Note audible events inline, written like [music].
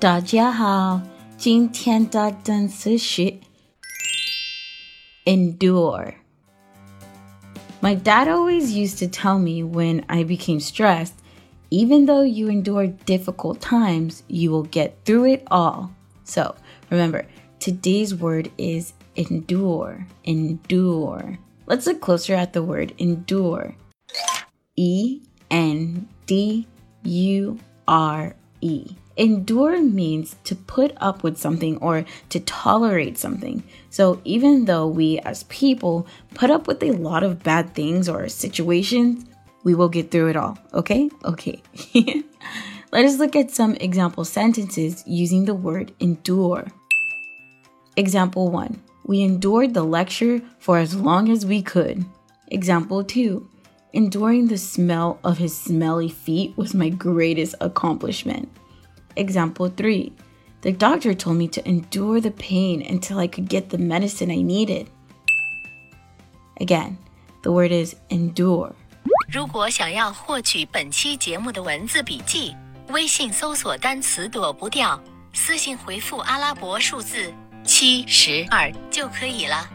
大家好，今天的单词是 endure. My dad always used to tell me when I became stressed, even though you endure difficult times, you will get through it all. So remember, today's word is endure. Endure. Let's look closer at the word endure. E N D U R E. Endure means to put up with something or to tolerate something. So, even though we as people put up with a lot of bad things or situations, we will get through it all. Okay? Okay. [laughs] Let us look at some example sentences using the word endure. Example 1 We endured the lecture for as long as we could. Example 2 Enduring the smell of his smelly feet was my greatest accomplishment. Example 3 The doctor told me to endure the pain until I could get the medicine I needed. Again, the word is endure. 如果想要获取本期节目的文字笔记，微信搜索单词躲不掉，私信回复阿拉伯数字七十二就可以了。